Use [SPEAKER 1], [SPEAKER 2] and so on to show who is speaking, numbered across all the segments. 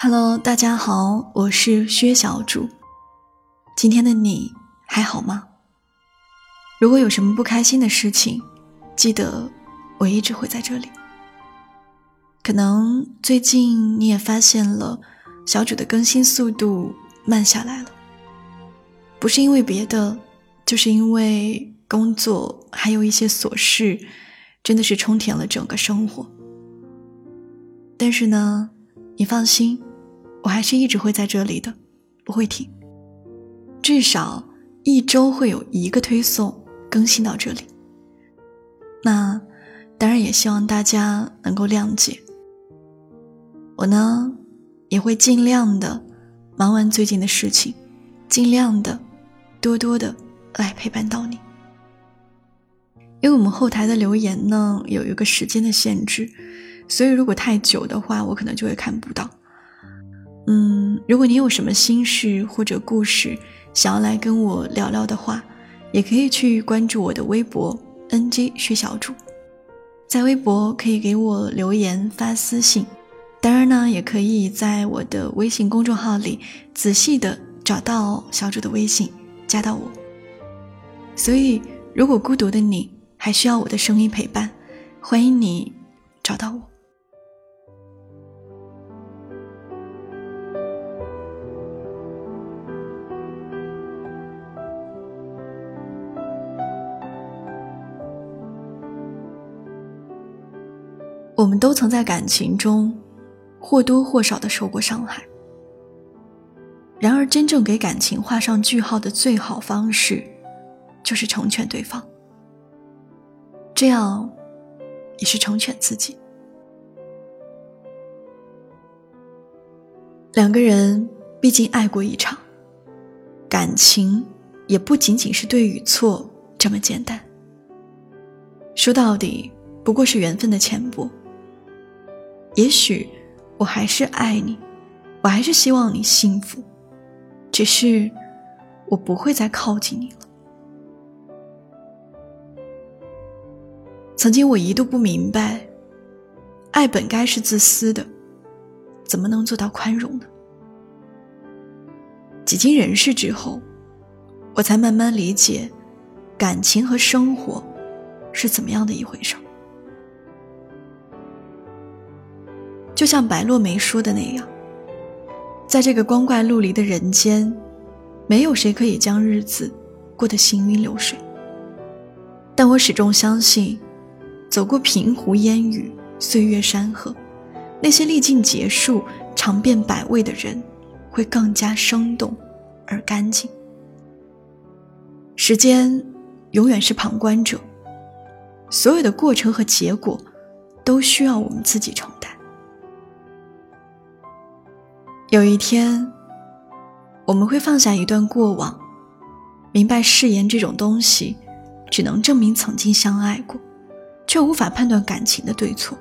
[SPEAKER 1] Hello，大家好，我是薛小主。今天的你还好吗？如果有什么不开心的事情，记得我一直会在这里。可能最近你也发现了，小主的更新速度慢下来了，不是因为别的，就是因为工作还有一些琐事，真的是充填了整个生活。但是呢，你放心。我还是一直会在这里的，不会停。至少一周会有一个推送更新到这里。那当然也希望大家能够谅解。我呢也会尽量的忙完最近的事情，尽量的多多的来陪伴到你。因为我们后台的留言呢有一个时间的限制，所以如果太久的话，我可能就会看不到。嗯，如果你有什么心事或者故事想要来跟我聊聊的话，也可以去关注我的微博 “ng 薛小主”，在微博可以给我留言发私信，当然呢，也可以在我的微信公众号里仔细的找到小主的微信，加到我。所以，如果孤独的你还需要我的声音陪伴，欢迎你找到我。我们都曾在感情中或多或少的受过伤害，然而真正给感情画上句号的最好方式，就是成全对方，这样也是成全自己。两个人毕竟爱过一场，感情也不仅仅是对与错这么简单，说到底不过是缘分的浅薄。也许我还是爱你，我还是希望你幸福，只是我不会再靠近你了。曾经我一度不明白，爱本该是自私的，怎么能做到宽容呢？几经人事之后，我才慢慢理解，感情和生活是怎么样的一回事。就像白落梅说的那样，在这个光怪陆离的人间，没有谁可以将日子过得行云流水。但我始终相信，走过平湖烟雨、岁月山河，那些历尽劫数、尝遍百味的人，会更加生动而干净。时间永远是旁观者，所有的过程和结果，都需要我们自己承担。有一天，我们会放下一段过往，明白誓言这种东西，只能证明曾经相爱过，却无法判断感情的对错。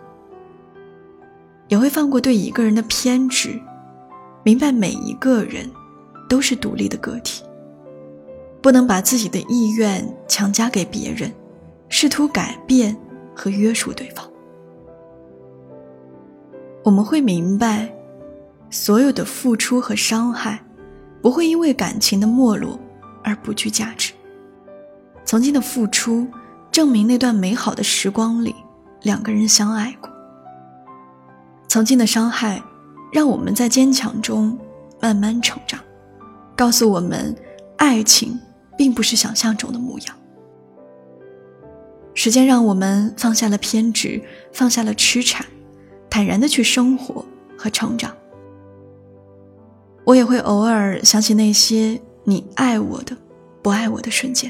[SPEAKER 1] 也会放过对一个人的偏执，明白每一个人都是独立的个体，不能把自己的意愿强加给别人，试图改变和约束对方。我们会明白。所有的付出和伤害，不会因为感情的没落而不具价值。曾经的付出，证明那段美好的时光里，两个人相爱过。曾经的伤害，让我们在坚强中慢慢成长，告诉我们，爱情并不是想象中的模样。时间让我们放下了偏执，放下了痴缠，坦然的去生活和成长。我也会偶尔想起那些你爱我的、不爱我的瞬间，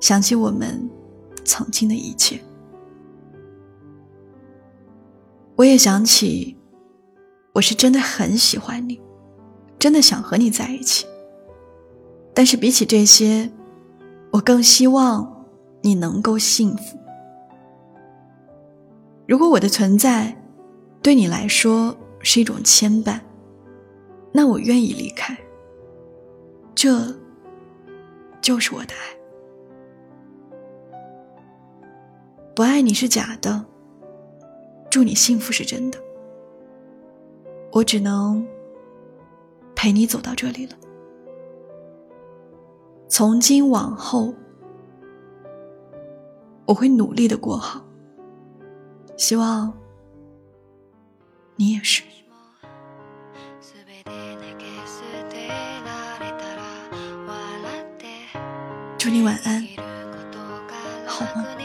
[SPEAKER 1] 想起我们曾经的一切。我也想起，我是真的很喜欢你，真的想和你在一起。但是比起这些，我更希望你能够幸福。如果我的存在对你来说是一种牵绊，那我愿意离开，这就是我的爱。不爱你是假的，祝你幸福是真的。
[SPEAKER 2] 我只能陪你走到这里了。从今往后，我会努力的过好。希望你也是。祝你晚安，好梦。